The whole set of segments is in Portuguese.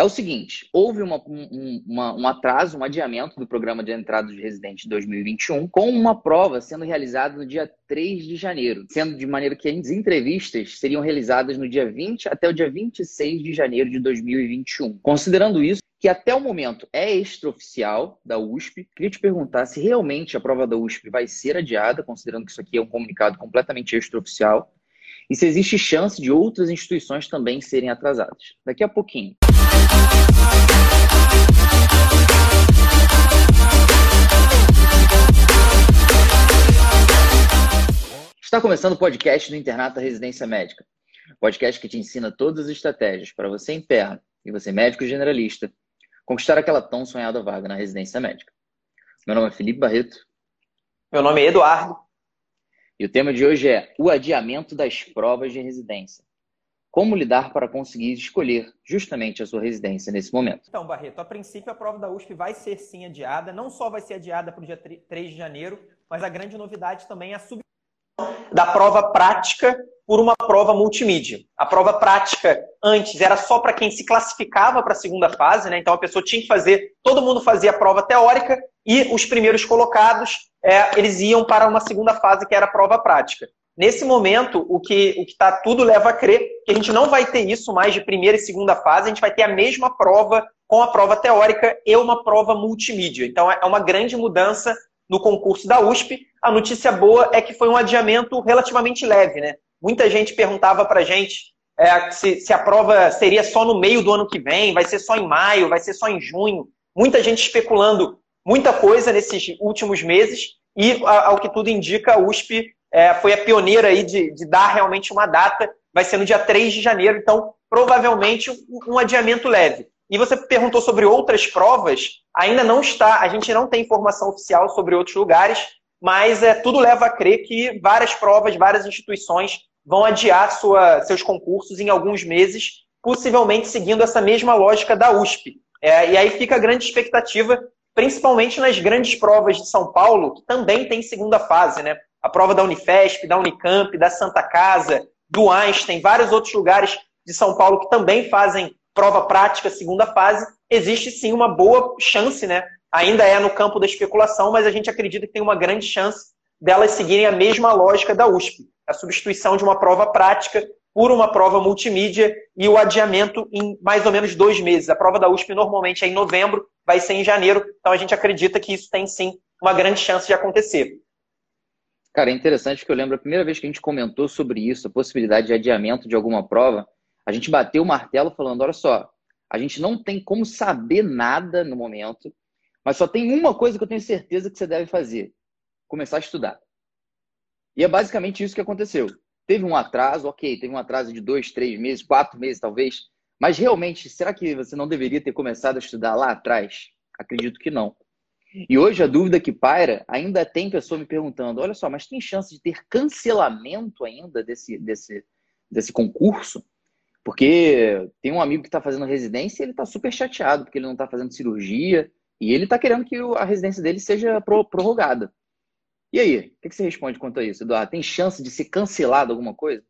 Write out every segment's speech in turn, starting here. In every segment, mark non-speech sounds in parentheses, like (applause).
é o seguinte: houve uma, um, uma, um atraso, um adiamento do programa de entrada de residente de 2021, com uma prova sendo realizada no dia 3 de janeiro, sendo de maneira que as entrevistas seriam realizadas no dia 20 até o dia 26 de janeiro de 2021. Considerando isso, que até o momento é extraoficial da USP. Queria te perguntar se realmente a prova da USP vai ser adiada, considerando que isso aqui é um comunicado completamente extraoficial, e se existe chance de outras instituições também serem atrasadas. Daqui a pouquinho. Está começando o podcast do Internato Residência Médica. Podcast que te ensina todas as estratégias para você interno e você médico generalista conquistar aquela tão sonhada vaga na residência médica. Meu nome é Felipe Barreto. Meu nome é Eduardo. E o tema de hoje é o adiamento das provas de residência. Como lidar para conseguir escolher justamente a sua residência nesse momento? Então, Barreto, a princípio a prova da USP vai ser sim adiada. Não só vai ser adiada para o dia 3 de janeiro, mas a grande novidade também é a substituição da prova prática por uma prova multimídia. A prova prática antes era só para quem se classificava para a segunda fase, né? Então a pessoa tinha que fazer, todo mundo fazia a prova teórica e os primeiros colocados é, eles iam para uma segunda fase que era a prova prática. Nesse momento, o que o que tá tudo leva a crer que a gente não vai ter isso mais de primeira e segunda fase, a gente vai ter a mesma prova com a prova teórica e uma prova multimídia. Então é uma grande mudança no concurso da USP. A notícia boa é que foi um adiamento relativamente leve, né? Muita gente perguntava para gente é, se, se a prova seria só no meio do ano que vem, vai ser só em maio, vai ser só em junho. Muita gente especulando muita coisa nesses últimos meses e, ao que tudo indica, a USP é, foi a pioneira aí de, de, dar realmente uma data, vai ser no dia 3 de janeiro, então provavelmente um, um adiamento leve. E você perguntou sobre outras provas, ainda não está, a gente não tem informação oficial sobre outros lugares, mas é, tudo leva a crer que várias provas, várias instituições vão adiar sua, seus concursos em alguns meses, possivelmente seguindo essa mesma lógica da USP. É, e aí fica a grande expectativa, principalmente nas grandes provas de São Paulo, que também tem segunda fase, né? a prova da Unifesp, da Unicamp, da Santa Casa, do Einstein, vários outros lugares de São Paulo que também fazem prova prática, segunda fase, existe sim uma boa chance, né? Ainda é no campo da especulação, mas a gente acredita que tem uma grande chance delas seguirem a mesma lógica da USP, a substituição de uma prova prática por uma prova multimídia e o adiamento em mais ou menos dois meses. A prova da USP normalmente é em novembro, vai ser em janeiro, então a gente acredita que isso tem sim uma grande chance de acontecer. Cara, é interessante que eu lembro a primeira vez que a gente comentou sobre isso, a possibilidade de adiamento de alguma prova, a gente bateu o martelo falando: olha só, a gente não tem como saber nada no momento, mas só tem uma coisa que eu tenho certeza que você deve fazer: começar a estudar. E é basicamente isso que aconteceu. Teve um atraso, ok, teve um atraso de dois, três meses, quatro meses talvez, mas realmente, será que você não deveria ter começado a estudar lá atrás? Acredito que não. E hoje a dúvida que paira, ainda tem pessoa me perguntando: olha só, mas tem chance de ter cancelamento ainda desse, desse, desse concurso? Porque tem um amigo que está fazendo residência e ele está super chateado porque ele não está fazendo cirurgia e ele está querendo que a residência dele seja prorrogada. E aí, o que você responde quanto a isso, Eduardo? Tem chance de ser cancelado alguma coisa?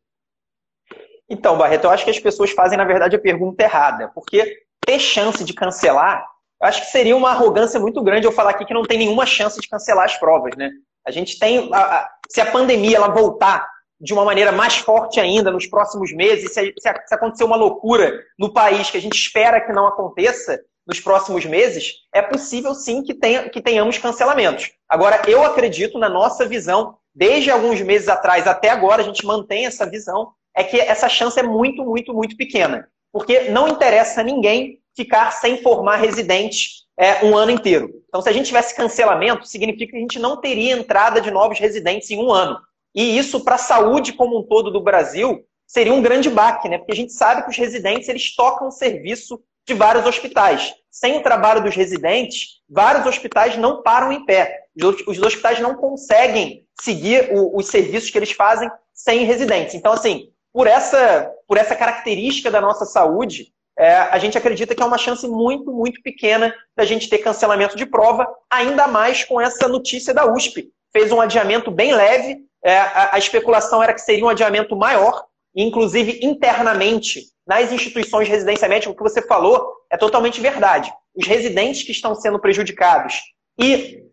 Então, Barreto, eu acho que as pessoas fazem, na verdade, a pergunta errada. Porque ter chance de cancelar, eu acho que seria uma arrogância muito grande eu falar aqui que não tem nenhuma chance de cancelar as provas, né? A gente tem. A, a, se a pandemia ela voltar de uma maneira mais forte ainda nos próximos meses, se, se, se acontecer uma loucura no país que a gente espera que não aconteça nos próximos meses, é possível sim que, tenha, que tenhamos cancelamentos. Agora, eu acredito na nossa visão, desde alguns meses atrás até agora, a gente mantém essa visão, é que essa chance é muito, muito, muito pequena. Porque não interessa a ninguém ficar sem formar residente é, um ano inteiro. Então, se a gente tivesse cancelamento, significa que a gente não teria entrada de novos residentes em um ano. E isso, para a saúde como um todo do Brasil, seria um grande baque, né? Porque a gente sabe que os residentes eles tocam o serviço de vários hospitais. Sem o trabalho dos residentes, vários hospitais não param em pé. Os hospitais não conseguem seguir os serviços que eles fazem sem residentes. Então, assim, por essa, por essa característica da nossa saúde, é, a gente acredita que é uma chance muito, muito pequena da gente ter cancelamento de prova, ainda mais com essa notícia da USP. Fez um adiamento bem leve, é, a, a, especulação era que seria um adiamento maior, inclusive internamente, nas instituições de residência médica, o que você falou é totalmente verdade. Os residentes que estão sendo prejudicados e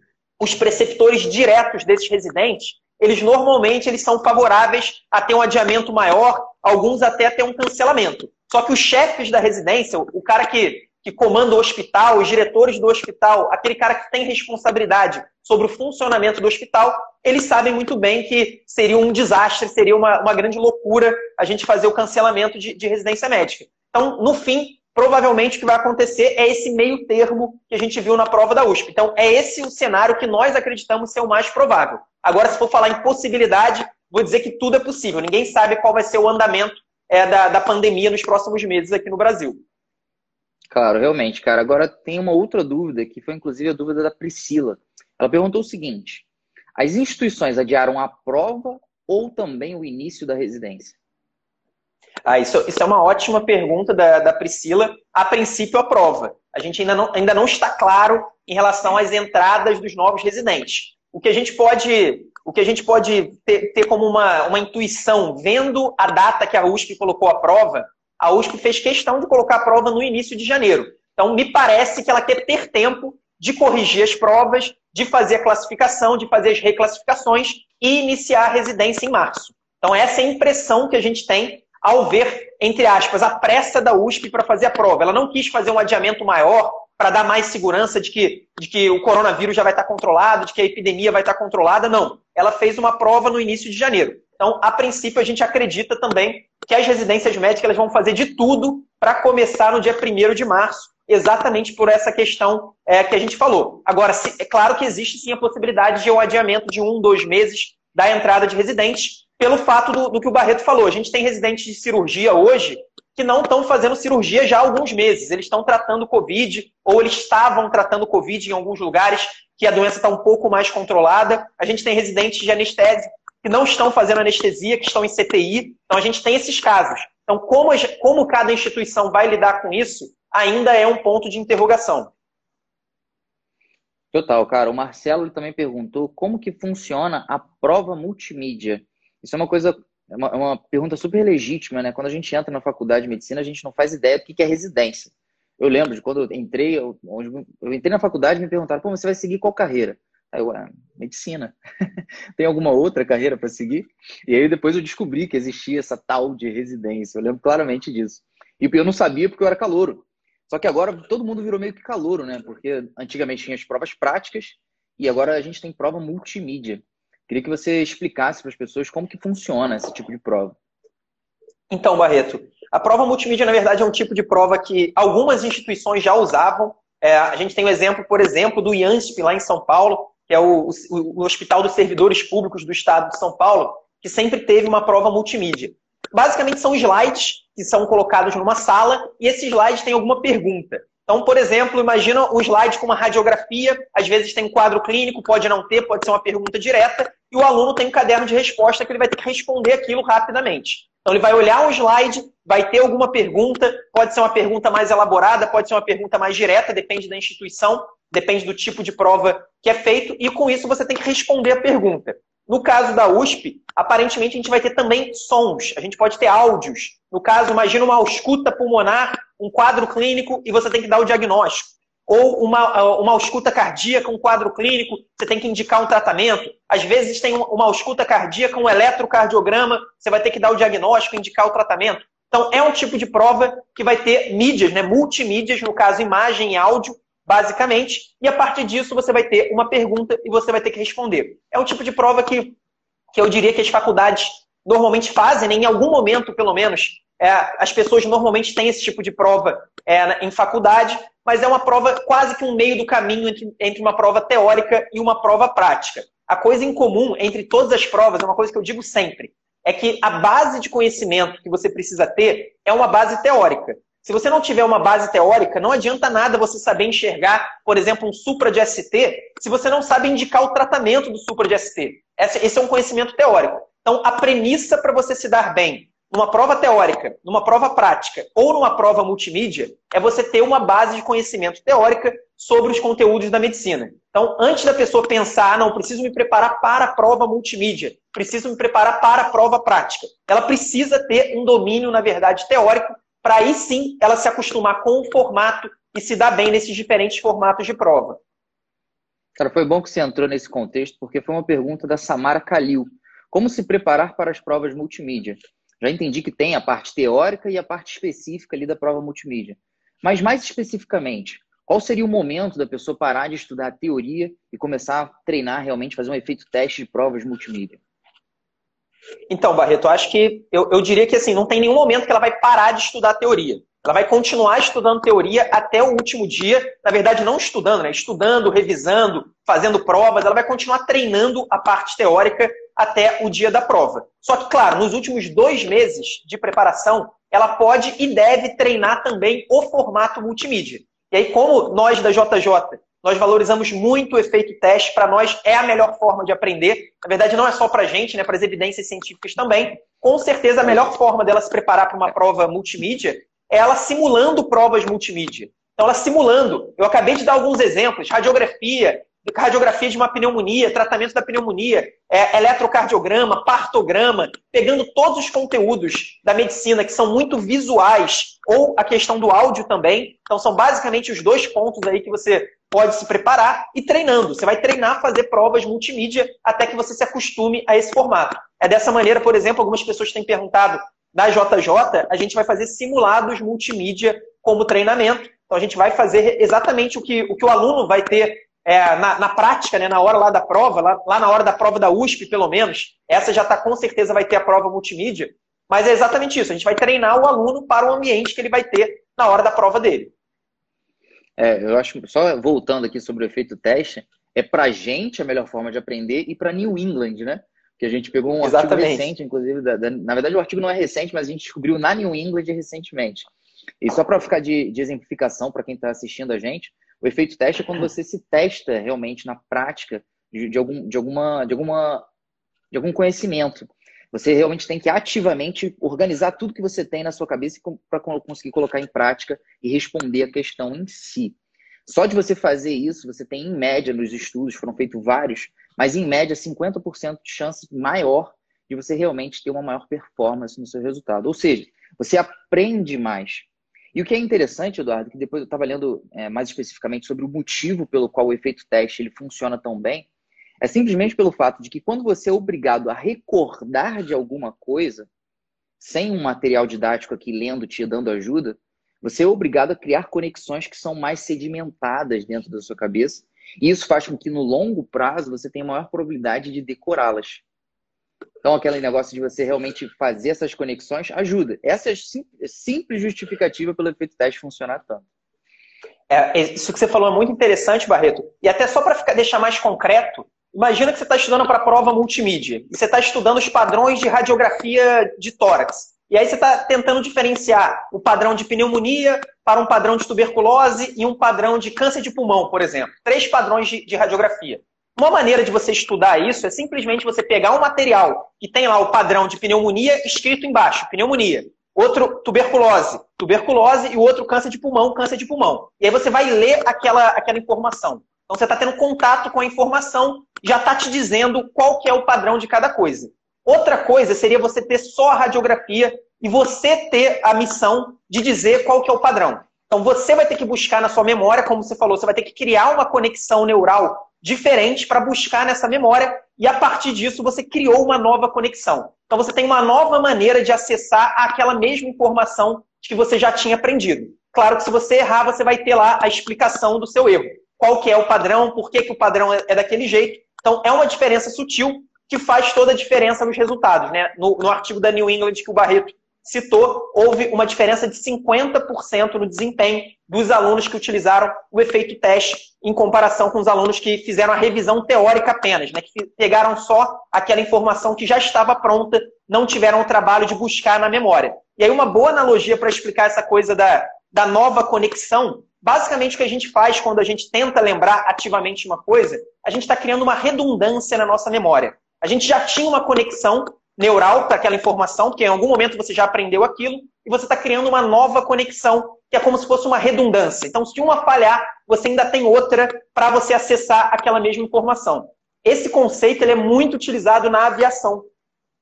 os preceptores diretos desses residentes, eles normalmente eles são favoráveis a ter um adiamento maior, alguns até ter um cancelamento. Só que os chefes da residência, o cara que, que comanda o hospital, os diretores do hospital, aquele cara que tem responsabilidade sobre o funcionamento do hospital, eles sabem muito bem que seria um desastre, seria uma, uma grande loucura a gente fazer o cancelamento de, de residência médica. Então, no fim, provavelmente o que vai acontecer é esse meio termo que a gente viu na prova da USP. Então, é esse o cenário que nós acreditamos ser o mais provável. Agora, se for falar em possibilidade, vou dizer que tudo é possível. Ninguém sabe qual vai ser o andamento é, da, da pandemia nos próximos meses aqui no Brasil. Claro, realmente, cara. Agora tem uma outra dúvida, que foi inclusive a dúvida da Priscila. Ela perguntou o seguinte: as instituições adiaram a prova ou também o início da residência? Ah, isso, isso é uma ótima pergunta da, da Priscila. A princípio, a prova. A gente ainda não, ainda não está claro em relação às entradas dos novos residentes. O que a gente pode, o que a gente pode ter, ter como uma, uma intuição, vendo a data que a USP colocou a prova, a USP fez questão de colocar a prova no início de janeiro. Então, me parece que ela quer ter tempo de corrigir as provas, de fazer a classificação, de fazer as reclassificações e iniciar a residência em março. Então, essa é a impressão que a gente tem ao ver, entre aspas, a pressa da USP para fazer a prova. Ela não quis fazer um adiamento maior para dar mais segurança de que, de que o coronavírus já vai estar controlado, de que a epidemia vai estar controlada. Não. Ela fez uma prova no início de janeiro. Então, a princípio, a gente acredita também que as residências médicas elas vão fazer de tudo para começar no dia 1 de março, exatamente por essa questão é, que a gente falou. Agora, se, é claro que existe sim a possibilidade de um adiamento de um, dois meses da entrada de residentes, pelo fato do, do que o Barreto falou. A gente tem residentes de cirurgia hoje que não estão fazendo cirurgia já há alguns meses. Eles estão tratando Covid, ou eles estavam tratando Covid em alguns lugares que a doença está um pouco mais controlada. A gente tem residentes de anestesia que não estão fazendo anestesia, que estão em CTI. Então a gente tem esses casos. Então, como, como cada instituição vai lidar com isso, ainda é um ponto de interrogação. Total, cara. O Marcelo também perguntou como que funciona a prova multimídia. Isso é uma coisa, é uma, é uma, pergunta super legítima, né? Quando a gente entra na faculdade de medicina, a gente não faz ideia do que é residência. Eu lembro de quando eu entrei, eu, eu entrei na faculdade e me perguntaram, pô, você vai seguir qual carreira? Eu, ah, medicina. (laughs) Tem alguma outra carreira para seguir? E aí depois eu descobri que existia essa tal de residência. Eu lembro claramente disso. E eu não sabia porque eu era calouro. Só que agora todo mundo virou meio que calouro, né? Porque antigamente tinha as provas práticas e agora a gente tem prova multimídia. Queria que você explicasse para as pessoas como que funciona esse tipo de prova. Então, Barreto, a prova multimídia, na verdade, é um tipo de prova que algumas instituições já usavam. É, a gente tem o exemplo, por exemplo, do IANSP, lá em São Paulo, que é o, o, o Hospital dos Servidores Públicos do Estado de São Paulo, que sempre teve uma prova multimídia. Basicamente, são slides que são colocados numa sala e esses slides têm alguma pergunta. Então, por exemplo, imagina um slide com uma radiografia, às vezes tem um quadro clínico, pode não ter, pode ser uma pergunta direta, e o aluno tem um caderno de resposta que ele vai ter que responder aquilo rapidamente. Então, ele vai olhar um slide, vai ter alguma pergunta, pode ser uma pergunta mais elaborada, pode ser uma pergunta mais direta, depende da instituição, depende do tipo de prova que é feito, e com isso você tem que responder a pergunta. No caso da USP, aparentemente a gente vai ter também sons, a gente pode ter áudios. No caso, imagina uma ausculta pulmonar, um quadro clínico e você tem que dar o diagnóstico. Ou uma, uma ausculta cardíaca, um quadro clínico, você tem que indicar um tratamento. Às vezes tem uma ausculta cardíaca, um eletrocardiograma, você vai ter que dar o diagnóstico, indicar o tratamento. Então, é um tipo de prova que vai ter mídias, né, multimídias, no caso, imagem e áudio, basicamente, e a partir disso você vai ter uma pergunta e você vai ter que responder. É um tipo de prova que, que eu diria que as faculdades normalmente fazem, né? em algum momento, pelo menos, é, as pessoas normalmente têm esse tipo de prova é, em faculdade, mas é uma prova quase que um meio do caminho entre, entre uma prova teórica e uma prova prática. A coisa em comum entre todas as provas, é uma coisa que eu digo sempre, é que a base de conhecimento que você precisa ter é uma base teórica. Se você não tiver uma base teórica, não adianta nada você saber enxergar, por exemplo, um supra de ST, se você não sabe indicar o tratamento do supra de ST. Esse é um conhecimento teórico. Então, a premissa para você se dar bem numa prova teórica, numa prova prática ou numa prova multimídia é você ter uma base de conhecimento teórica sobre os conteúdos da medicina. Então, antes da pessoa pensar, ah, não, preciso me preparar para a prova multimídia, preciso me preparar para a prova prática, ela precisa ter um domínio, na verdade, teórico para aí sim ela se acostumar com o formato e se dar bem nesses diferentes formatos de prova. Cara, foi bom que você entrou nesse contexto, porque foi uma pergunta da Samara Kalil. Como se preparar para as provas multimídia? Já entendi que tem a parte teórica e a parte específica ali da prova multimídia. Mas mais especificamente, qual seria o momento da pessoa parar de estudar a teoria e começar a treinar realmente, fazer um efeito teste de provas multimídia? Então, Barreto, acho que eu, eu diria que assim, não tem nenhum momento que ela vai parar de estudar teoria. Ela vai continuar estudando teoria até o último dia. Na verdade, não estudando, né? Estudando, revisando, fazendo provas. Ela vai continuar treinando a parte teórica até o dia da prova. Só que, claro, nos últimos dois meses de preparação, ela pode e deve treinar também o formato multimídia. E aí, como nós da JJ nós valorizamos muito o efeito teste, para nós é a melhor forma de aprender. Na verdade, não é só para a gente, né, para as evidências científicas também. Com certeza, a melhor forma dela se preparar para uma prova multimídia é ela simulando provas multimídia. Então, ela simulando. Eu acabei de dar alguns exemplos: radiografia, radiografia de uma pneumonia, tratamento da pneumonia, é, eletrocardiograma, partograma, pegando todos os conteúdos da medicina que são muito visuais, ou a questão do áudio também. Então, são basicamente os dois pontos aí que você pode se preparar e treinando. Você vai treinar, fazer provas multimídia até que você se acostume a esse formato. É dessa maneira, por exemplo, algumas pessoas têm perguntado na JJ, a gente vai fazer simulados multimídia como treinamento. Então a gente vai fazer exatamente o que o, que o aluno vai ter é, na, na, prática, né, na hora lá da prova, lá, lá na hora da prova da USP, pelo menos. Essa já está com certeza vai ter a prova multimídia. Mas é exatamente isso. A gente vai treinar o aluno para o ambiente que ele vai ter na hora da prova dele. É, eu acho, só voltando aqui sobre o efeito teste, é para gente a melhor forma de aprender e para New England, né? Que a gente pegou um Exatamente. artigo recente, inclusive, da, da, na verdade o artigo não é recente, mas a gente descobriu na New England recentemente. E só para ficar de, de exemplificação para quem está assistindo a gente, o efeito teste é quando você se testa realmente na prática de, de, algum, de, alguma, de, alguma, de algum conhecimento. Você realmente tem que ativamente organizar tudo que você tem na sua cabeça para conseguir colocar em prática e responder a questão em si. Só de você fazer isso, você tem, em média, nos estudos, foram feitos vários, mas em média, 50% de chance maior de você realmente ter uma maior performance no seu resultado. Ou seja, você aprende mais. E o que é interessante, Eduardo, que depois eu estava lendo é, mais especificamente sobre o motivo pelo qual o efeito teste ele funciona tão bem, é simplesmente pelo fato de que quando você é obrigado a recordar de alguma coisa, sem um material didático aqui lendo, te dando ajuda, você é obrigado a criar conexões que são mais sedimentadas dentro da sua cabeça. E isso faz com que no longo prazo você tenha maior probabilidade de decorá-las. Então, aquele negócio de você realmente fazer essas conexões ajuda. Essa é simples justificativa pelo efeito teste funcionar tanto. É, isso que você falou é muito interessante, Barreto. E até só para deixar mais concreto, Imagina que você está estudando para a prova multimídia e você está estudando os padrões de radiografia de tórax. E aí você está tentando diferenciar o padrão de pneumonia para um padrão de tuberculose e um padrão de câncer de pulmão, por exemplo. Três padrões de, de radiografia. Uma maneira de você estudar isso é simplesmente você pegar um material que tem lá o padrão de pneumonia escrito embaixo, pneumonia. Outro, tuberculose, tuberculose e o outro câncer de pulmão, câncer de pulmão. E aí você vai ler aquela, aquela informação. Então você está tendo contato com a informação, já está te dizendo qual que é o padrão de cada coisa. Outra coisa seria você ter só a radiografia e você ter a missão de dizer qual que é o padrão. Então você vai ter que buscar na sua memória, como você falou, você vai ter que criar uma conexão neural diferente para buscar nessa memória e a partir disso você criou uma nova conexão. Então você tem uma nova maneira de acessar aquela mesma informação que você já tinha aprendido. Claro que se você errar, você vai ter lá a explicação do seu erro qual que é o padrão, por que, que o padrão é, é daquele jeito. Então, é uma diferença sutil que faz toda a diferença nos resultados. Né? No, no artigo da New England que o Barreto citou, houve uma diferença de 50% no desempenho dos alunos que utilizaram o efeito teste em comparação com os alunos que fizeram a revisão teórica apenas, né? que pegaram só aquela informação que já estava pronta, não tiveram o trabalho de buscar na memória. E aí uma boa analogia para explicar essa coisa da, da nova conexão Basicamente, o que a gente faz quando a gente tenta lembrar ativamente uma coisa, a gente está criando uma redundância na nossa memória. A gente já tinha uma conexão neural para aquela informação, porque em algum momento você já aprendeu aquilo, e você está criando uma nova conexão, que é como se fosse uma redundância. Então, se uma falhar, você ainda tem outra para você acessar aquela mesma informação. Esse conceito ele é muito utilizado na aviação.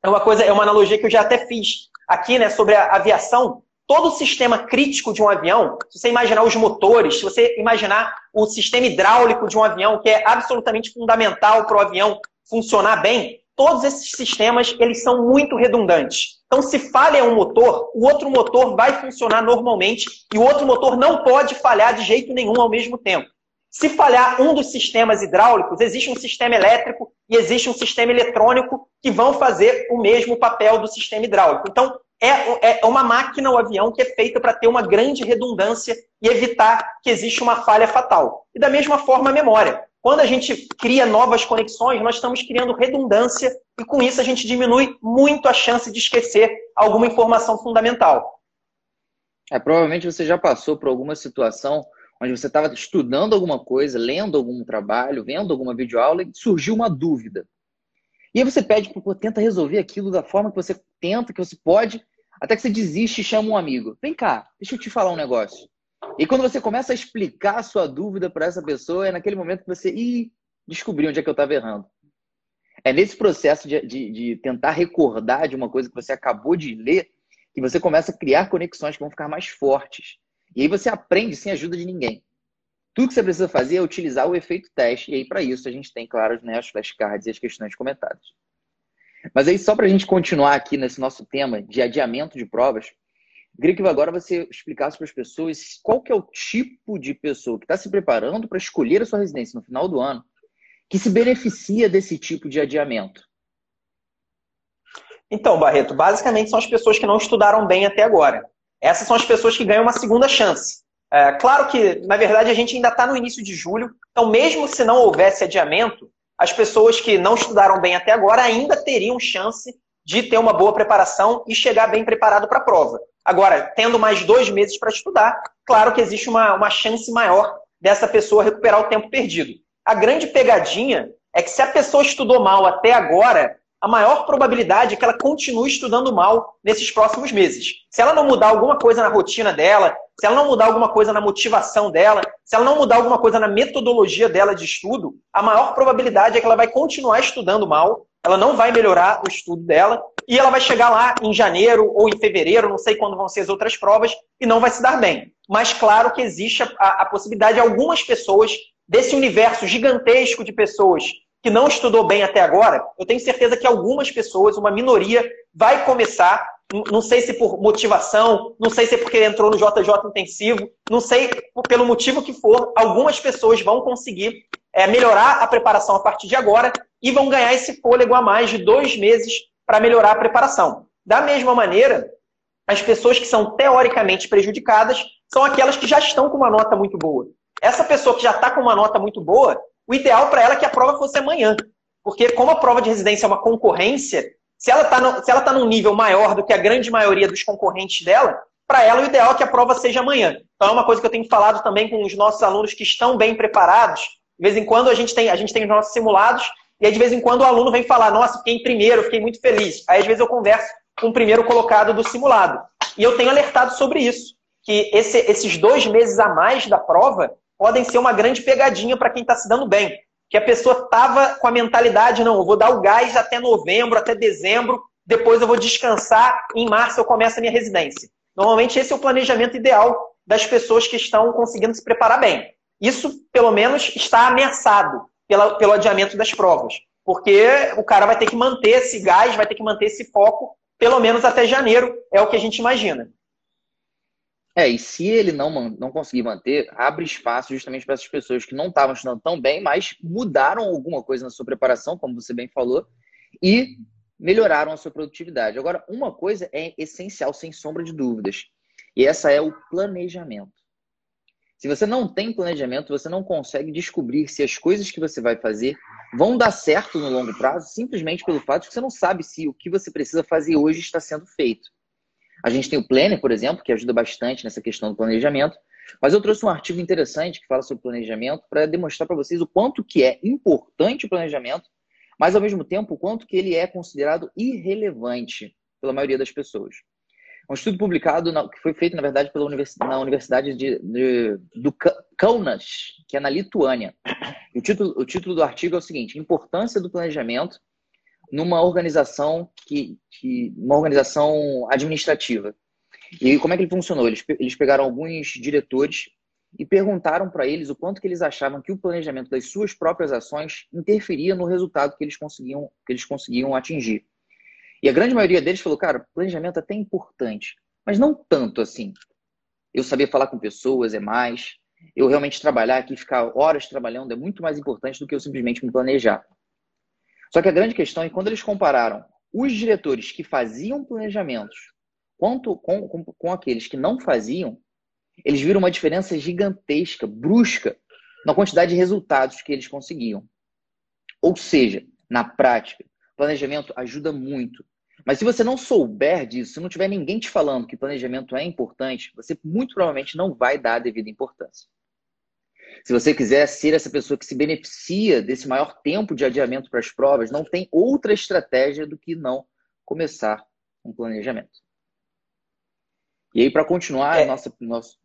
É uma coisa, é uma analogia que eu já até fiz aqui, né, sobre a aviação. Todo o sistema crítico de um avião, se você imaginar os motores, se você imaginar o sistema hidráulico de um avião, que é absolutamente fundamental para o avião funcionar bem, todos esses sistemas eles são muito redundantes. Então, se falha um motor, o outro motor vai funcionar normalmente e o outro motor não pode falhar de jeito nenhum ao mesmo tempo. Se falhar um dos sistemas hidráulicos, existe um sistema elétrico e existe um sistema eletrônico que vão fazer o mesmo papel do sistema hidráulico. Então, é, é uma máquina, o avião, que é feita para ter uma grande redundância e evitar que exista uma falha fatal. E da mesma forma, a memória. Quando a gente cria novas conexões, nós estamos criando redundância e com isso a gente diminui muito a chance de esquecer alguma informação fundamental. É, provavelmente você já passou por alguma situação onde você estava estudando alguma coisa, lendo algum trabalho, vendo alguma videoaula e surgiu uma dúvida. E aí você pede, pô, tenta resolver aquilo da forma que você tenta, que você pode, até que você desiste e chama um amigo. Vem cá, deixa eu te falar um negócio. E quando você começa a explicar a sua dúvida para essa pessoa, é naquele momento que você, ih, descobriu onde é que eu estava errando. É nesse processo de, de, de, tentar recordar de uma coisa que você acabou de ler que você começa a criar conexões que vão ficar mais fortes. E aí você aprende sem ajuda de ninguém. Tudo que você precisa fazer é utilizar o efeito teste, e aí para isso a gente tem, claro, né, as flashcards e as questões comentadas. Mas aí, só para a gente continuar aqui nesse nosso tema de adiamento de provas, eu queria que agora você explicasse para as pessoas qual que é o tipo de pessoa que está se preparando para escolher a sua residência no final do ano que se beneficia desse tipo de adiamento. Então, Barreto, basicamente são as pessoas que não estudaram bem até agora. Essas são as pessoas que ganham uma segunda chance. É, claro que, na verdade, a gente ainda está no início de julho, então, mesmo se não houvesse adiamento, as pessoas que não estudaram bem até agora ainda teriam chance de ter uma boa preparação e chegar bem preparado para a prova. Agora, tendo mais dois meses para estudar, claro que existe uma, uma chance maior dessa pessoa recuperar o tempo perdido. A grande pegadinha é que se a pessoa estudou mal até agora, a maior probabilidade é que ela continue estudando mal nesses próximos meses. Se ela não mudar alguma coisa na rotina dela, se ela não mudar alguma coisa na motivação dela, se ela não mudar alguma coisa na metodologia dela de estudo, a maior probabilidade é que ela vai continuar estudando mal, ela não vai melhorar o estudo dela e ela vai chegar lá em janeiro ou em fevereiro, não sei quando vão ser as outras provas, e não vai se dar bem. Mas claro que existe a, a possibilidade de algumas pessoas desse universo gigantesco de pessoas que não estudou bem até agora, eu tenho certeza que algumas pessoas, uma minoria, vai começar, não sei se por motivação, não sei se porque entrou no JJ intensivo, não sei pelo motivo que for, algumas pessoas vão conseguir é, melhorar a preparação a partir de agora e vão ganhar esse fôlego a mais de dois meses para melhorar a preparação. Da mesma maneira, as pessoas que são teoricamente prejudicadas são aquelas que já estão com uma nota muito boa. Essa pessoa que já está com uma nota muito boa, o ideal para ela é que a prova fosse amanhã. Porque como a prova de residência é uma concorrência, se ela está tá num nível maior do que a grande maioria dos concorrentes dela, para ela o ideal é que a prova seja amanhã. Então é uma coisa que eu tenho falado também com os nossos alunos que estão bem preparados. De vez em quando a gente tem, a gente tem os nossos simulados, e aí de vez em quando o aluno vem falar, nossa, fiquei em primeiro, fiquei muito feliz. Aí às vezes eu converso com o primeiro colocado do simulado. E eu tenho alertado sobre isso, que esse, esses dois meses a mais da prova, podem ser uma grande pegadinha para quem está se dando bem. Que a pessoa estava com a mentalidade, não, eu vou dar o gás até novembro, até dezembro, depois eu vou descansar, em março eu começo a minha residência. Normalmente esse é o planejamento ideal das pessoas que estão conseguindo se preparar bem. Isso, pelo menos, está ameaçado pela, pelo adiamento das provas. Porque o cara vai ter que manter esse gás, vai ter que manter esse foco, pelo menos até janeiro, é o que a gente imagina. É, e se ele não, não conseguir manter, abre espaço justamente para essas pessoas que não estavam estudando tão bem, mas mudaram alguma coisa na sua preparação, como você bem falou, e melhoraram a sua produtividade. Agora, uma coisa é essencial, sem sombra de dúvidas, e essa é o planejamento. Se você não tem planejamento, você não consegue descobrir se as coisas que você vai fazer vão dar certo no longo prazo, simplesmente pelo fato de que você não sabe se o que você precisa fazer hoje está sendo feito. A gente tem o Planner, por exemplo, que ajuda bastante nessa questão do planejamento. Mas eu trouxe um artigo interessante que fala sobre planejamento para demonstrar para vocês o quanto que é importante o planejamento, mas ao mesmo tempo o quanto que ele é considerado irrelevante pela maioria das pessoas. Um estudo publicado na, que foi feito, na verdade, pela univers, na Universidade de, de, do Kaunas, que é na Lituânia. o título, o título do artigo é o seguinte: Importância do planejamento numa organização que, que uma organização administrativa. E como é que ele funcionou? Eles, eles pegaram alguns diretores e perguntaram para eles o quanto que eles achavam que o planejamento das suas próprias ações interferia no resultado que eles conseguiam, que eles conseguiam atingir. E a grande maioria deles falou, cara, planejamento é até importante, mas não tanto assim. Eu saber falar com pessoas é mais. Eu realmente trabalhar aqui, ficar horas trabalhando é muito mais importante do que eu simplesmente me planejar. Só que a grande questão é que quando eles compararam os diretores que faziam planejamentos quanto com, com, com aqueles que não faziam, eles viram uma diferença gigantesca, brusca, na quantidade de resultados que eles conseguiam. Ou seja, na prática, planejamento ajuda muito. Mas se você não souber disso, se não tiver ninguém te falando que planejamento é importante, você muito provavelmente não vai dar a devida importância. Se você quiser ser essa pessoa que se beneficia desse maior tempo de adiamento para as provas, não tem outra estratégia do que não começar um planejamento. E aí, para continuar, é. nossa, nosso,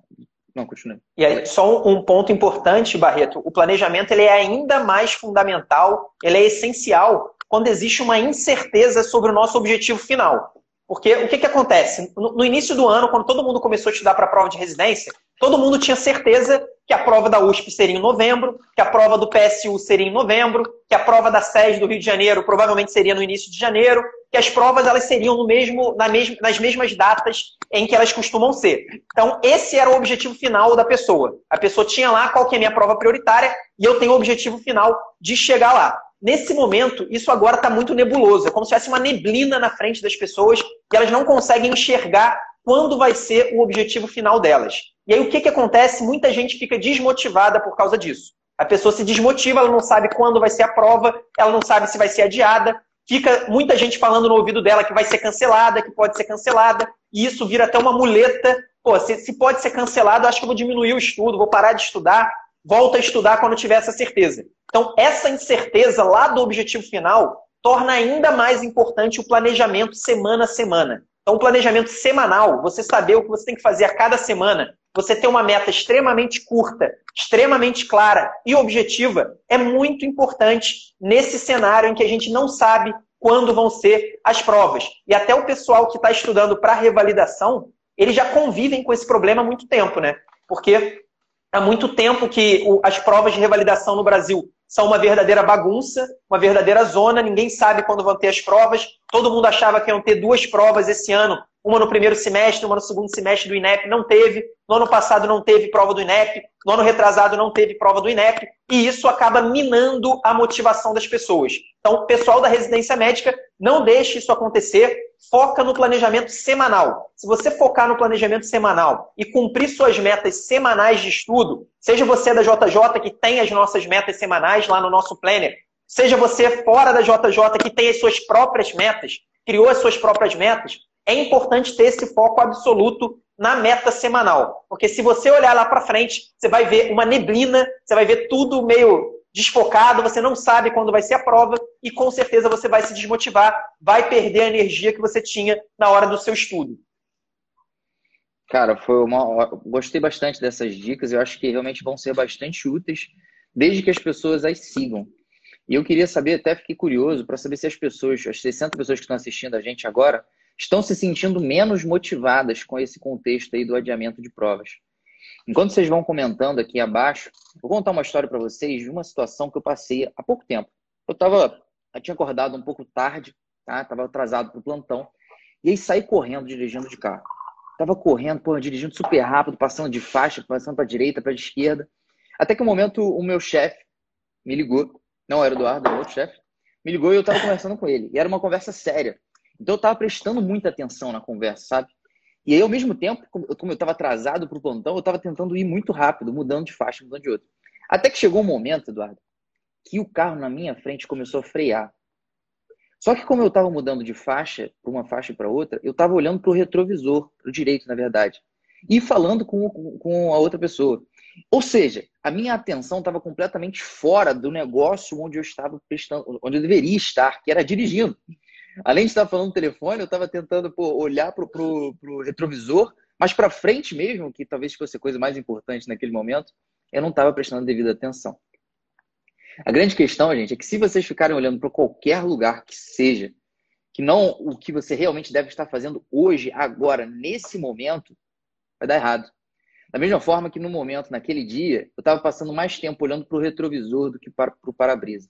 não, continue. E aí, só um ponto importante, Barreto. O planejamento ele é ainda mais fundamental, ele é essencial quando existe uma incerteza sobre o nosso objetivo final. Porque o que, que acontece? No, início do ano, quando todo mundo começou a estudar para a prova de residência, todo mundo tinha certeza que a prova da USP seria em novembro, que a prova do PSU seria em novembro, que a prova da SES do Rio de Janeiro provavelmente seria no início de janeiro, que as provas elas seriam no mesmo, na mes nas mesmas datas em que elas costumam ser. Então, esse era o objetivo final da pessoa. A pessoa tinha lá qual que é a minha prova prioritária e eu tenho o objetivo final de chegar lá. Nesse momento, isso agora está muito nebuloso. É como se tivesse uma neblina na frente das pessoas e elas não conseguem enxergar quando vai ser o objetivo final delas. E aí o que, que acontece? Muita gente fica desmotivada por causa disso. A pessoa se desmotiva, ela não sabe quando vai ser a prova, ela não sabe se vai ser adiada. Fica muita gente falando no ouvido dela que vai ser cancelada, que pode ser cancelada, e isso vira até uma muleta. Pô, se, se pode ser cancelado, acho que eu vou diminuir o estudo, vou parar de estudar, volta a estudar quando tiver essa certeza. Então, essa incerteza lá do objetivo final torna ainda mais importante o planejamento semana a semana. Então, o planejamento semanal, você saber o que você tem que fazer a cada semana, você ter uma meta extremamente curta, extremamente clara e objetiva, é muito importante nesse cenário em que a gente não sabe quando vão ser as provas. E até o pessoal que está estudando para revalidação, eles já convivem com esse problema há muito tempo, né? Porque há muito tempo que as provas de revalidação no Brasil são uma verdadeira bagunça, uma verdadeira zona, ninguém sabe quando vão ter as provas. Todo mundo achava que iam ter duas provas esse ano, uma no primeiro semestre, uma no segundo semestre do INEP, não teve. No ano passado não teve prova do INEP, no ano retrasado não teve prova do INEP, e isso acaba minando a motivação das pessoas. Então, pessoal da residência médica, não deixe isso acontecer, foca no planejamento semanal. Se você focar no planejamento semanal e cumprir suas metas semanais de estudo, seja você da JJ que tem as nossas metas semanais lá no nosso planner, seja você fora da JJ que tem as suas próprias metas, criou as suas próprias metas, é importante ter esse foco absoluto na meta semanal. Porque se você olhar lá para frente, você vai ver uma neblina, você vai ver tudo meio desfocado, você não sabe quando vai ser a prova e com certeza você vai se desmotivar, vai perder a energia que você tinha na hora do seu estudo. Cara, foi uma gostei bastante dessas dicas, eu acho que realmente vão ser bastante úteis, desde que as pessoas as sigam. E eu queria saber, até fiquei curioso para saber se as pessoas, as 60 pessoas que estão assistindo a gente agora, estão se sentindo menos motivadas com esse contexto aí do adiamento de provas. Enquanto vocês vão comentando aqui abaixo, vou contar uma história para vocês de uma situação que eu passei há pouco tempo. Eu tava, eu tinha acordado um pouco tarde, tá? Tava atrasado para o plantão e aí saí correndo dirigindo de carro. Tava correndo, dirigindo super rápido, passando de faixa, passando para direita, para esquerda. Até que um momento o meu chefe me ligou, não era o Eduardo, era outro chefe, me ligou e eu estava conversando com ele. E era uma conversa séria. Então eu estava prestando muita atenção na conversa, sabe? E aí, ao mesmo tempo, como eu estava atrasado para o plantão, eu estava tentando ir muito rápido, mudando de faixa, mudando de outra. Até que chegou um momento, Eduardo, que o carro na minha frente começou a frear. Só que como eu estava mudando de faixa, para uma faixa para outra, eu estava olhando para o retrovisor, para o direito, na verdade, e falando com, com a outra pessoa. Ou seja, a minha atenção estava completamente fora do negócio onde eu estava prestando, onde eu deveria estar, que era dirigindo. Além de estar falando no telefone, eu estava tentando pô, olhar para o retrovisor, mas para frente mesmo, que talvez fosse a coisa mais importante naquele momento, eu não estava prestando devida atenção. A grande questão, gente, é que se vocês ficarem olhando para qualquer lugar que seja, que não o que você realmente deve estar fazendo hoje, agora, nesse momento, vai dar errado. Da mesma forma que no momento, naquele dia, eu estava passando mais tempo olhando para o retrovisor do que para o para-brisa.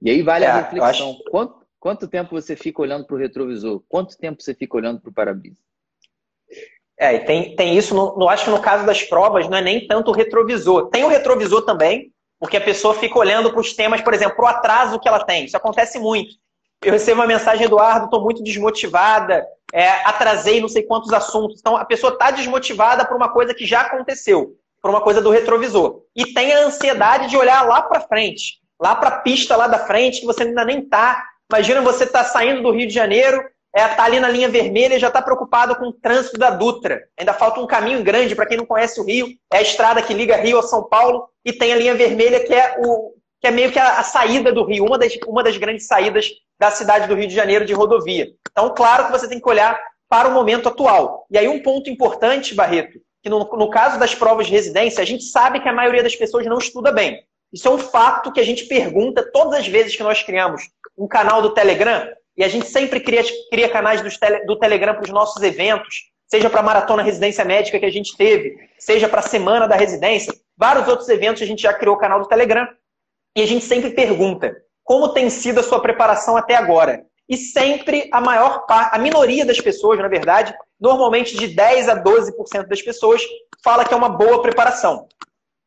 E aí vale é, a reflexão. Acho... Quanto, quanto tempo você fica olhando para o retrovisor? Quanto tempo você fica olhando para o para-brisa? É, tem, tem isso, no, no, acho que no caso das provas, não é nem tanto o retrovisor. Tem o retrovisor também, porque a pessoa fica olhando para os temas, por exemplo, para o atraso que ela tem. Isso acontece muito. Eu recebo uma mensagem, Eduardo, estou muito desmotivada, é, atrasei não sei quantos assuntos. Então, a pessoa está desmotivada por uma coisa que já aconteceu, por uma coisa do retrovisor. E tem a ansiedade de olhar lá para frente, lá para a pista lá da frente, que você ainda nem está. Imagina você estar tá saindo do Rio de Janeiro é, tá ali na linha vermelha e já está preocupado com o trânsito da Dutra. Ainda falta um caminho grande, para quem não conhece o Rio, é a estrada que liga Rio a São Paulo, e tem a linha vermelha, que é, o, que é meio que a, a saída do Rio, uma das, uma das grandes saídas da cidade do Rio de Janeiro de rodovia. Então, claro que você tem que olhar para o momento atual. E aí, um ponto importante, Barreto, que no, no caso das provas de residência, a gente sabe que a maioria das pessoas não estuda bem. Isso é um fato que a gente pergunta todas as vezes que nós criamos um canal do Telegram. E a gente sempre cria, cria canais do, tele, do Telegram para os nossos eventos, seja para a Maratona Residência Médica que a gente teve, seja para a Semana da Residência. Vários outros eventos a gente já criou o canal do Telegram. E a gente sempre pergunta como tem sido a sua preparação até agora. E sempre a maior parte, a minoria das pessoas, na verdade, normalmente de 10 a 12% das pessoas, fala que é uma boa preparação.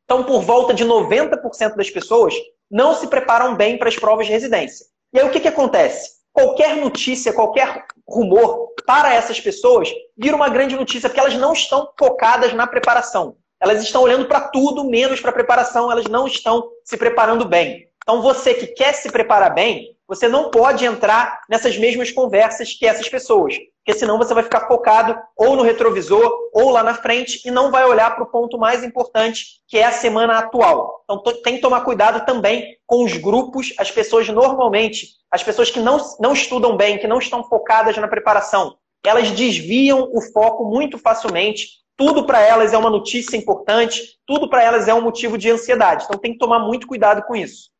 Então, por volta de 90% das pessoas não se preparam bem para as provas de residência. E aí o que, que acontece? Qualquer notícia, qualquer rumor para essas pessoas vira uma grande notícia, porque elas não estão focadas na preparação. Elas estão olhando para tudo menos para a preparação, elas não estão se preparando bem. Então, você que quer se preparar bem, você não pode entrar nessas mesmas conversas que essas pessoas, porque senão você vai ficar focado ou no retrovisor ou lá na frente e não vai olhar para o ponto mais importante, que é a semana atual. Então tem que tomar cuidado também com os grupos, as pessoas normalmente, as pessoas que não, não estudam bem, que não estão focadas na preparação, elas desviam o foco muito facilmente. Tudo para elas é uma notícia importante, tudo para elas é um motivo de ansiedade. Então tem que tomar muito cuidado com isso.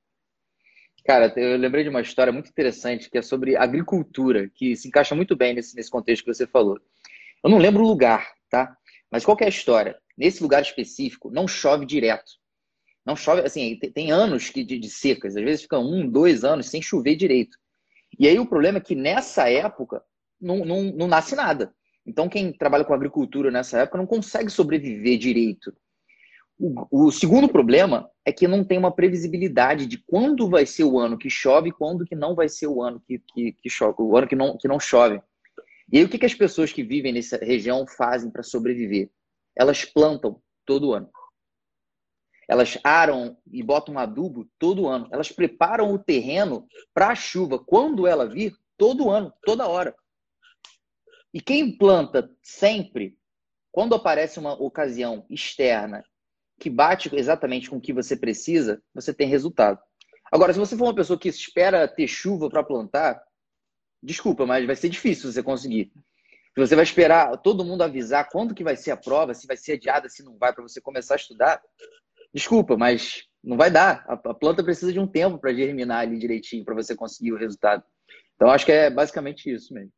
Cara, eu lembrei de uma história muito interessante que é sobre agricultura, que se encaixa muito bem nesse, nesse contexto que você falou. Eu não lembro o lugar, tá? Mas qual é a história? Nesse lugar específico, não chove direto. Não chove, assim, tem, tem anos que, de, de, secas, às vezes ficam um, dois anos sem chover direito. E aí o problema é que nessa época não, não, não nasce nada. Então quem trabalha com agricultura nessa época não consegue sobreviver direito. O, o, segundo problema é que não tem uma previsibilidade de quando vai ser o ano que chove e quando que não vai ser o ano que, que, que chove, o ano que não, que não chove. E aí o que, que as pessoas que vivem nessa região fazem para sobreviver? Elas plantam todo ano. Elas aram e botam adubo todo ano. Elas preparam o terreno para a chuva, quando ela vir, todo ano, toda hora. E quem planta sempre, quando aparece uma ocasião externa que bate exatamente com o que você precisa, você tem resultado. Agora, se você for uma pessoa que espera ter chuva para plantar, desculpa, mas vai ser difícil você conseguir. Se você vai esperar todo mundo avisar quando que vai ser a prova, se vai ser adiada, se não vai, para você começar a estudar, desculpa, mas não vai dar. A planta precisa de um tempo para germinar ali direitinho, para você conseguir o resultado. Então, acho que é basicamente isso mesmo.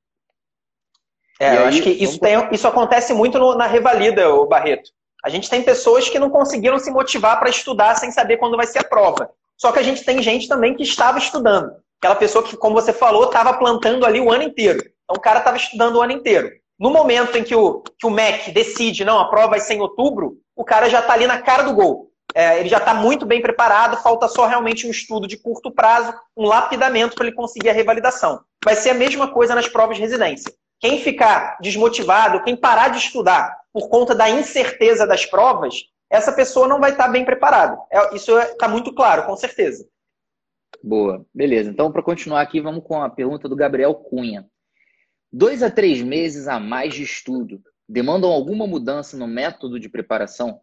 É, eu acho que isso, tem, isso acontece muito no, na revalida, o Barreto. A gente tem pessoas que não conseguiram se motivar para estudar sem saber quando vai ser a prova. Só que a gente tem gente também que estava estudando. Aquela pessoa que, como você falou, estava plantando ali o ano inteiro. Então o cara estava estudando o ano inteiro. No momento em que o, que o MEC decide, não, a prova vai ser em outubro, o cara já está ali na cara do gol. É, ele já está muito bem preparado, falta só realmente um estudo de curto prazo, um lapidamento para ele conseguir a revalidação. Vai ser a mesma coisa nas provas de residência. Quem ficar desmotivado, quem parar de estudar por conta da incerteza das provas, essa pessoa não vai estar bem preparada. É, isso está muito claro, com certeza. Boa, beleza. Então, para continuar aqui, vamos com a pergunta do Gabriel Cunha. Dois a três meses a mais de estudo demandam alguma mudança no método de preparação?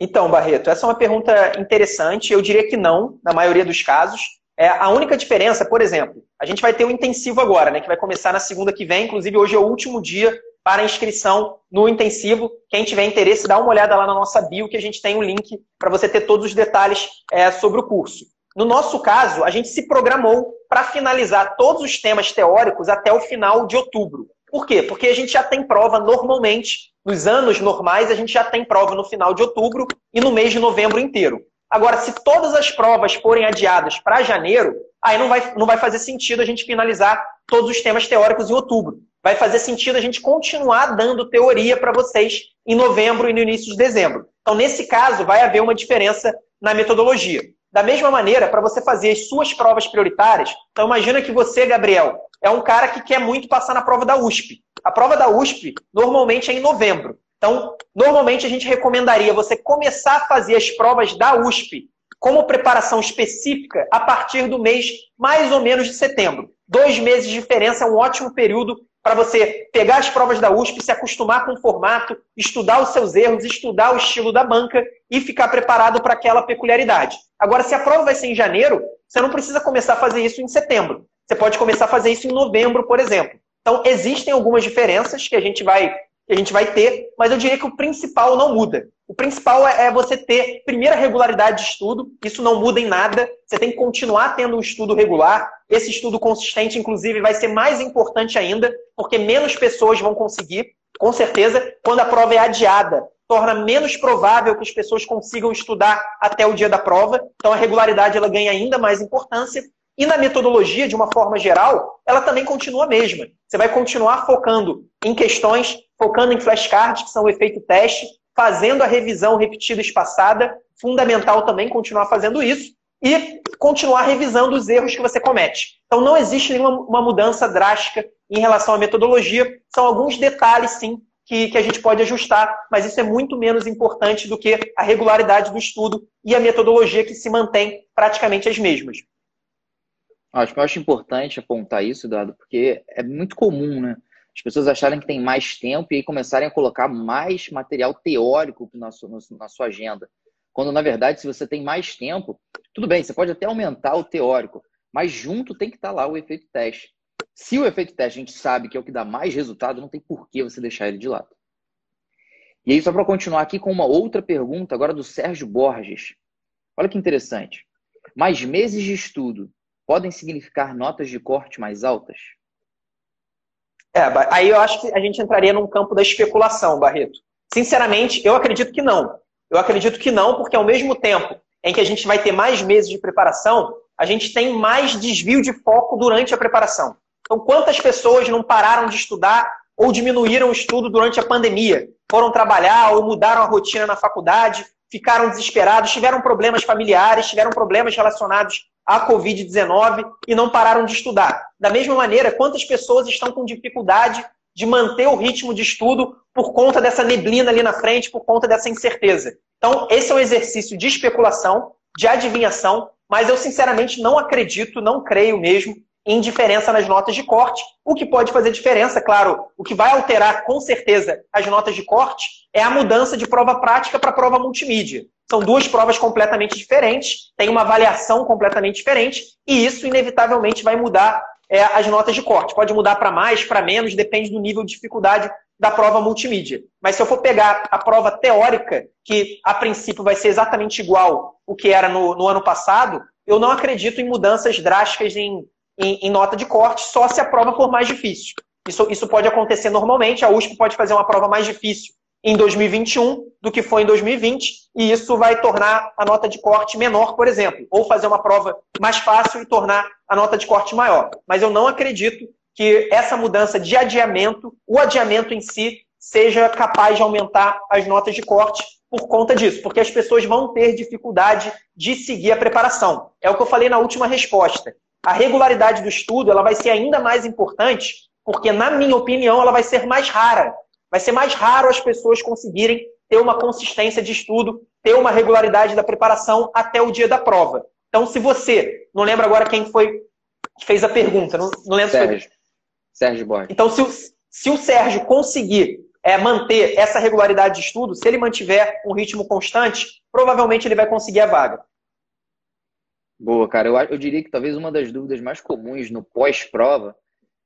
Então, Barreto, essa é uma pergunta interessante. Eu diria que não, na maioria dos casos. É, a única diferença, por exemplo, a gente vai ter o intensivo agora, né, que vai começar na segunda que vem. Inclusive, hoje é o último dia para inscrição no intensivo. Quem tiver interesse, dá uma olhada lá na nossa bio, que a gente tem um link para você ter todos os detalhes é, sobre o curso. No nosso caso, a gente se programou para finalizar todos os temas teóricos até o final de outubro. Por quê? Porque a gente já tem prova normalmente, nos anos normais, a gente já tem prova no final de outubro e no mês de novembro inteiro. Agora, se todas as provas forem adiadas para janeiro, aí não vai, não vai fazer sentido a gente finalizar todos os temas teóricos em outubro. Vai fazer sentido a gente continuar dando teoria para vocês em novembro e no início de dezembro. Então, nesse caso, vai haver uma diferença na metodologia. Da mesma maneira, para você fazer as suas provas prioritárias, então imagina que você, Gabriel, é um cara que quer muito passar na prova da USP. A prova da USP normalmente é em novembro. Então, normalmente a gente recomendaria você começar a fazer as provas da USP como preparação específica a partir do mês mais ou menos de setembro. Dois meses de diferença é um ótimo período para você pegar as provas da USP, se acostumar com o formato, estudar os seus erros, estudar o estilo da banca e ficar preparado para aquela peculiaridade. Agora, se a prova vai ser em janeiro, você não precisa começar a fazer isso em setembro. Você pode começar a fazer isso em novembro, por exemplo. Então, existem algumas diferenças que a gente vai a gente vai ter, mas eu diria que o principal não muda. O principal é, é você ter, primeira, regularidade de estudo, isso não muda em nada, você tem que continuar tendo um estudo regular, esse estudo consistente, inclusive, vai ser mais importante ainda, porque menos pessoas vão conseguir, com certeza, quando a prova é adiada. Torna menos provável que as pessoas consigam estudar até o dia da prova, então a regularidade ela ganha ainda mais importância. E na metodologia, de uma forma geral, ela também continua a mesma. Você vai continuar focando em questões, focando em flashcards, que são o efeito teste, fazendo a revisão repetida espaçada, fundamental também continuar fazendo isso, e continuar revisando os erros que você comete. Então não existe nenhuma mudança drástica em relação à metodologia, são alguns detalhes, sim, que, que a gente pode ajustar, mas isso é muito menos importante do que a regularidade do estudo e a metodologia que se mantém praticamente as mesmas. Acho acho importante apontar isso, Dado, porque é muito comum, né? As pessoas acharem que tem mais tempo e aí começarem a colocar mais material teórico na sua, na sua agenda. Quando, na verdade, se você tem mais tempo, tudo bem, você pode até aumentar o teórico, mas junto tem que estar lá o efeito teste. Se o efeito teste a gente sabe que é o que dá mais resultado, não tem por que você deixar ele de lado. E aí, só para continuar aqui com uma outra pergunta, agora do Sérgio Borges. Olha que interessante. Mais meses de estudo podem significar notas de corte mais altas? É, aí eu acho que a gente entraria num campo da especulação, Barreto. Sinceramente, eu acredito que não. Eu acredito que não, porque ao mesmo tempo em que a gente vai ter mais meses de preparação, a gente tem mais desvio de foco durante a preparação. Então, quantas pessoas não pararam de estudar ou diminuíram o estudo durante a pandemia? Foram trabalhar ou mudaram a rotina na faculdade, ficaram desesperados, tiveram problemas familiares, tiveram problemas relacionados a Covid-19 e não pararam de estudar. Da mesma maneira, quantas pessoas estão com dificuldade de manter o ritmo de estudo por conta dessa neblina ali na frente, por conta dessa incerteza. Então, esse é um exercício de especulação, de adivinhação, mas eu sinceramente não acredito, não creio mesmo em diferença nas notas de corte. O que pode fazer diferença, claro, o que vai alterar com certeza as notas de corte é a mudança de prova prática para prova multimídia. São duas provas completamente diferentes, tem uma avaliação completamente diferente, e isso inevitavelmente vai mudar é, as notas de corte. Pode mudar para mais, para menos, depende do nível de dificuldade da prova multimídia. Mas se eu for pegar a prova teórica, que a princípio vai ser exatamente igual o que era no, no ano passado, eu não acredito em mudanças drásticas em, em, em, nota de corte, só se a prova for mais difícil. Isso, isso pode acontecer normalmente, a USP pode fazer uma prova mais difícil em 2021 do que foi em 2020, e isso vai tornar a nota de corte menor, por exemplo, ou fazer uma prova mais fácil e tornar a nota de corte maior. Mas eu não acredito que essa mudança de adiamento, o adiamento em si, seja capaz de aumentar as notas de corte por conta disso, porque as pessoas vão ter dificuldade de seguir a preparação. É o que eu falei na última resposta. A regularidade do estudo ela vai ser ainda mais importante, porque, na minha opinião, ela vai ser mais rara vai ser mais raro as pessoas conseguirem ter uma consistência de estudo, ter uma regularidade da preparação até o dia da prova. Então, se você, não lembro agora quem foi que fez a pergunta, não, não lembro Sérgio. se foi... Sérgio Borges. Então, se o, se o Sérgio conseguir é, manter essa regularidade de estudo, se ele mantiver um ritmo constante, provavelmente ele vai conseguir a vaga. Boa, cara. Eu, eu diria que talvez uma das dúvidas mais comuns no pós-prova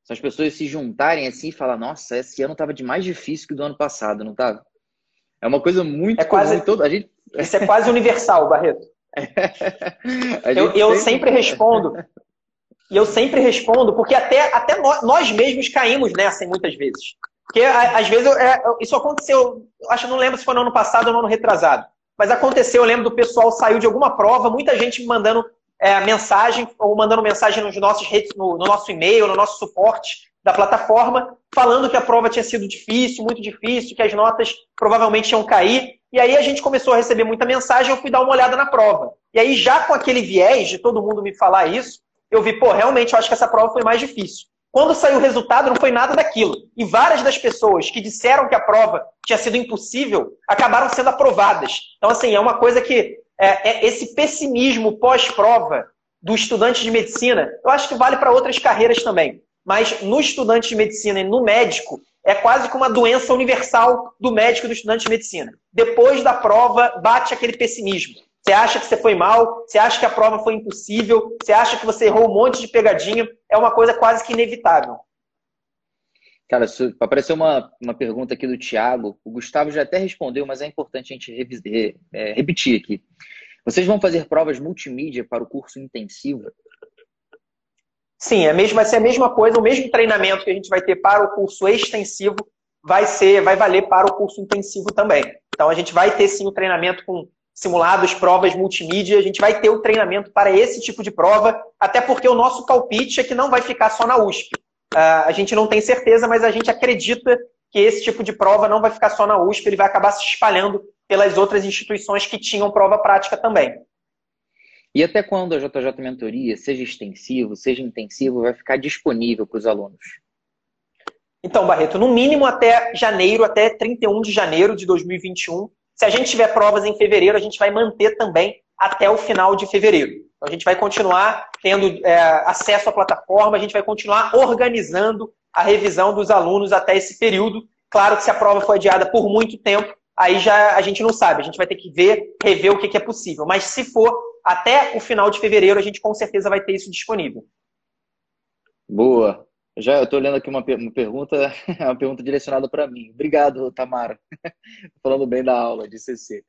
são as pessoas se juntarem assim e falar, nossa, esse ano estava de mais difícil que o do ano passado, não estava? É uma coisa muito é quase. Todo, a gente... (laughs) Isso é quase universal, Barreto. (laughs) eu, eu sempre... sempre respondo. E eu sempre respondo, porque até, até nós mesmos caímos nessa muitas vezes. Porque às vezes é, isso aconteceu, acho não lembro se foi no ano passado ou no ano retrasado, mas aconteceu, eu lembro do pessoal saiu de alguma prova, muita gente me mandando é, mensagem ou mandando mensagem nos nossos redes, no, no nosso e-mail, no nosso suporte da plataforma, falando que a prova tinha sido difícil, muito difícil, que as notas provavelmente iam cair. E aí a gente começou a receber muita mensagem, eu fui dar uma olhada na prova. E aí, já com aquele viés de todo mundo me falar isso, eu vi, pô, realmente eu acho que essa prova foi mais difícil. Quando saiu o resultado, não foi nada daquilo. E várias das pessoas que disseram que a prova tinha sido impossível acabaram sendo aprovadas. Então, assim, é uma coisa que é, é esse pessimismo pós-prova do estudante de medicina, eu acho que vale para outras carreiras também. Mas no estudante de medicina e no médico, é quase que uma doença universal do médico e do estudante de medicina. Depois da prova, bate aquele pessimismo. Você acha que você foi mal, você acha que a prova foi impossível, você acha que você errou um monte de pegadinha, é uma coisa quase que inevitável. Cara, apareceu uma, uma pergunta aqui do Tiago, o Gustavo já até respondeu, mas é importante a gente é, repetir aqui. Vocês vão fazer provas multimídia para o curso intensivo? Sim, é mesmo, vai ser a mesma coisa, o mesmo treinamento que a gente vai ter para o curso extensivo vai ser, vai valer para o curso intensivo também. Então a gente vai ter sim o treinamento com simulados, provas multimídia, a gente vai ter o treinamento para esse tipo de prova, até porque o nosso palpite é que não vai ficar só na USP. Uh, a gente não tem certeza, mas a gente acredita que esse tipo de prova não vai ficar só na USP, ele vai acabar se espalhando pelas outras instituições que tinham prova prática também. E até quando a JJ Mentoria, seja extensivo, seja intensivo, vai ficar disponível para os alunos? Então, Barreto, no mínimo até janeiro, até 31 de janeiro de 2021, se a gente tiver provas em fevereiro, a gente vai manter também até o final de fevereiro. A gente vai continuar tendo é, acesso à plataforma, a gente vai continuar organizando a revisão dos alunos até esse período. Claro que se a prova foi adiada por muito tempo, aí já a gente não sabe, a gente vai ter que ver, rever o que, que é possível. Mas se for até o final de fevereiro, a gente com certeza vai ter isso disponível. Boa. Já estou olhando aqui uma, uma pergunta, (laughs) uma pergunta direcionada para mim. Obrigado, Tamara. (laughs) Falando bem da aula de CC.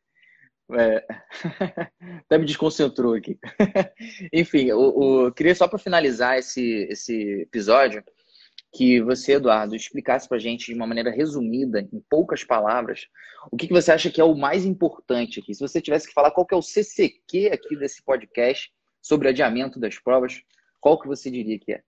É... (laughs) Até me desconcentrou aqui. (laughs) Enfim, o, o... queria só para finalizar esse, esse episódio que você, Eduardo, explicasse para a gente de uma maneira resumida, em poucas palavras, o que, que você acha que é o mais importante aqui. Se você tivesse que falar qual que é o CCQ aqui desse podcast sobre adiamento das provas, qual que você diria que é?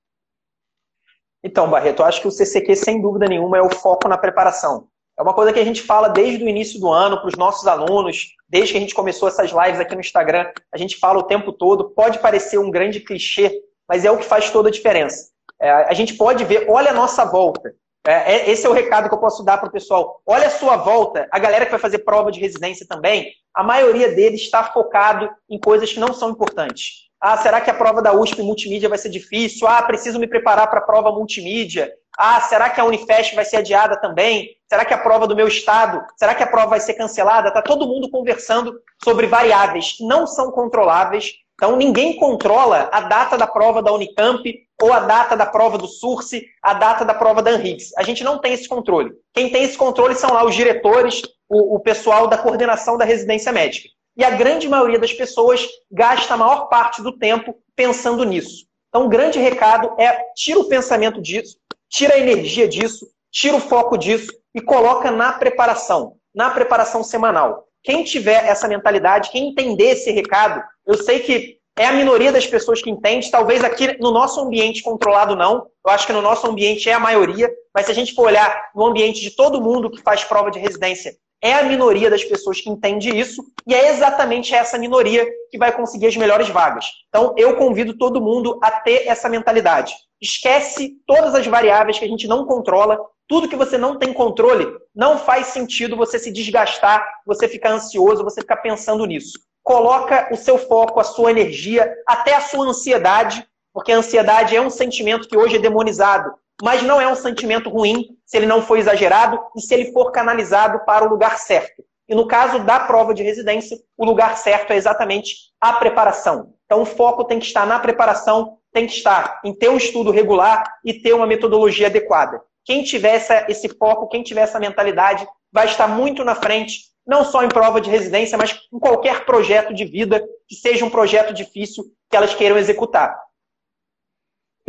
Então, Barreto, eu acho que o CCQ, sem dúvida nenhuma, é o foco na preparação. É uma coisa que a gente fala desde o início do ano para os nossos alunos, desde que a gente começou essas lives aqui no Instagram, a gente fala o tempo todo. Pode parecer um grande clichê, mas é o que faz toda a diferença. É, a gente pode ver, olha a nossa volta. É, é esse é o recado que eu posso dar para o pessoal. Olha a sua volta, a galera que vai fazer prova de residência também, a maioria deles está focado em coisas que não são importantes. Ah, será que a prova da USP multimídia vai ser difícil? Ah, preciso me preparar para a prova multimídia. Ah, será que a Unifest vai ser adiada também? Será que a prova do meu estado? Será que a prova vai ser cancelada? Tá todo mundo conversando sobre variáveis que não são controláveis. Então ninguém controla a data da prova da Unicamp ou a data da prova do SURSE, a data da prova da ANRIGS. A gente não tem esse controle. Quem tem esse controle são lá os diretores, o, o pessoal da coordenação da residência médica. E a grande maioria das pessoas gasta a maior parte do tempo pensando nisso. Então, o grande recado é tira o pensamento disso, tira a energia disso, tira o foco disso e coloca na preparação, na preparação semanal. Quem tiver essa mentalidade, quem entender esse recado, eu sei que é a minoria das pessoas que entende, talvez aqui no nosso ambiente controlado não, eu acho que no nosso ambiente é a maioria, mas se a gente for olhar no ambiente de todo mundo que faz prova de residência é a minoria das pessoas que entende isso e é exatamente essa minoria que vai conseguir as melhores vagas. Então, eu convido todo mundo a ter essa mentalidade. Esquece todas as variáveis que a gente não controla, tudo que você não tem controle, não faz sentido você se desgastar, você ficar ansioso, você ficar pensando nisso. Coloca o seu foco, a sua energia, até a sua ansiedade, porque a ansiedade é um sentimento que hoje é demonizado mas não é um sentimento ruim se ele não for exagerado e se ele for canalizado para o lugar certo. E no caso da prova de residência, o lugar certo é exatamente a preparação. Então o foco tem que estar na preparação, tem que estar em ter um estudo regular e ter uma metodologia adequada. Quem tiver essa, esse foco, quem tiver essa mentalidade, vai estar muito na frente não só em prova de residência, mas em qualquer projeto de vida que seja um projeto difícil que elas queiram executar.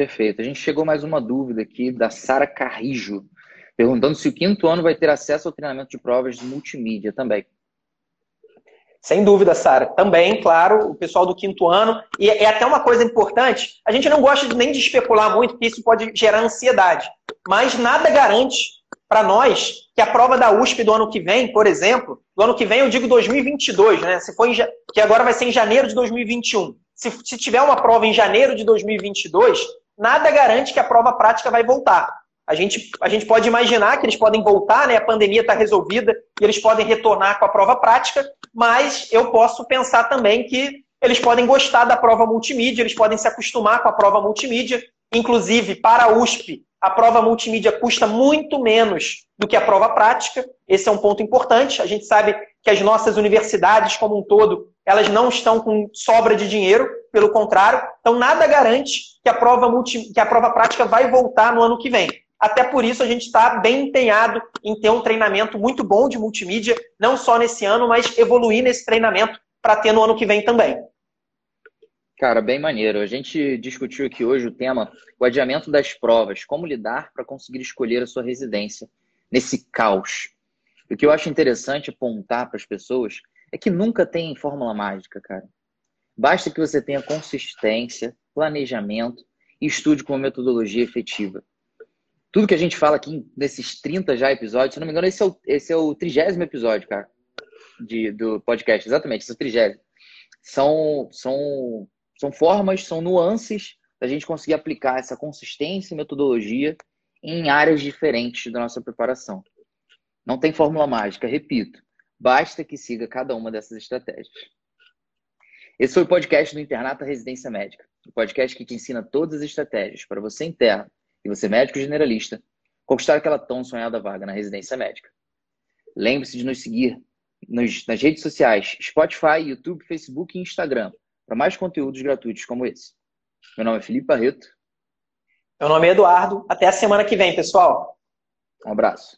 Perfeito. A gente chegou mais uma dúvida aqui da Sara Carrijo, perguntando se o quinto ano vai ter acesso ao treinamento de provas de multimídia também. Sem dúvida, Sara. Também, claro, o pessoal do quinto ano. E é até uma coisa importante: a gente não gosta nem de especular muito, porque isso pode gerar ansiedade. Mas nada garante para nós que a prova da USP do ano que vem, por exemplo, do ano que vem eu digo 2022, né? Se for em, que agora vai ser em janeiro de 2021. Se, se tiver uma prova em janeiro de 2022, nada garante que a prova prática vai voltar. A gente, a gente pode imaginar que eles podem voltar, né? A pandemia está resolvida e eles podem retornar com a prova prática, mas eu posso pensar também que eles podem gostar da prova multimídia, eles podem se acostumar com a prova multimídia. Inclusive, para a USP, a prova multimídia custa muito menos do que a prova prática. Esse é um ponto importante. A gente sabe que as nossas universidades, como um todo, elas não estão com sobra de dinheiro, pelo contrário. Então, nada garante que a prova, multi... que a prova prática vai voltar no ano que vem. Até por isso, a gente está bem empenhado em ter um treinamento muito bom de multimídia, não só nesse ano, mas evoluir nesse treinamento para ter no ano que vem também. Cara, bem maneiro. A gente discutiu aqui hoje o tema o adiamento das provas, como lidar para conseguir escolher a sua residência nesse caos. O que eu acho interessante apontar para as pessoas é que nunca tem fórmula mágica, cara. Basta que você tenha consistência, planejamento e estude com uma metodologia efetiva tudo que a gente fala aqui nesses 30 já episódios, se não me engano, esse é o, esse é o trigésimo episódio, cara, de, do podcast. Exatamente, esse é o trigésimo. São, são, são formas, são nuances da gente conseguir aplicar essa consistência e metodologia em áreas diferentes da nossa preparação. Não tem fórmula mágica, repito. Basta que siga cada uma dessas estratégias. Esse foi o podcast do Internato Residência Médica. O podcast que te ensina todas as estratégias para você interno e você médico generalista, conquistar aquela tão sonhada vaga na residência médica. Lembre-se de nos seguir nas redes sociais Spotify, YouTube, Facebook e Instagram para mais conteúdos gratuitos como esse. Meu nome é Felipe Barreto. Meu nome é Eduardo. Até a semana que vem, pessoal. Um abraço.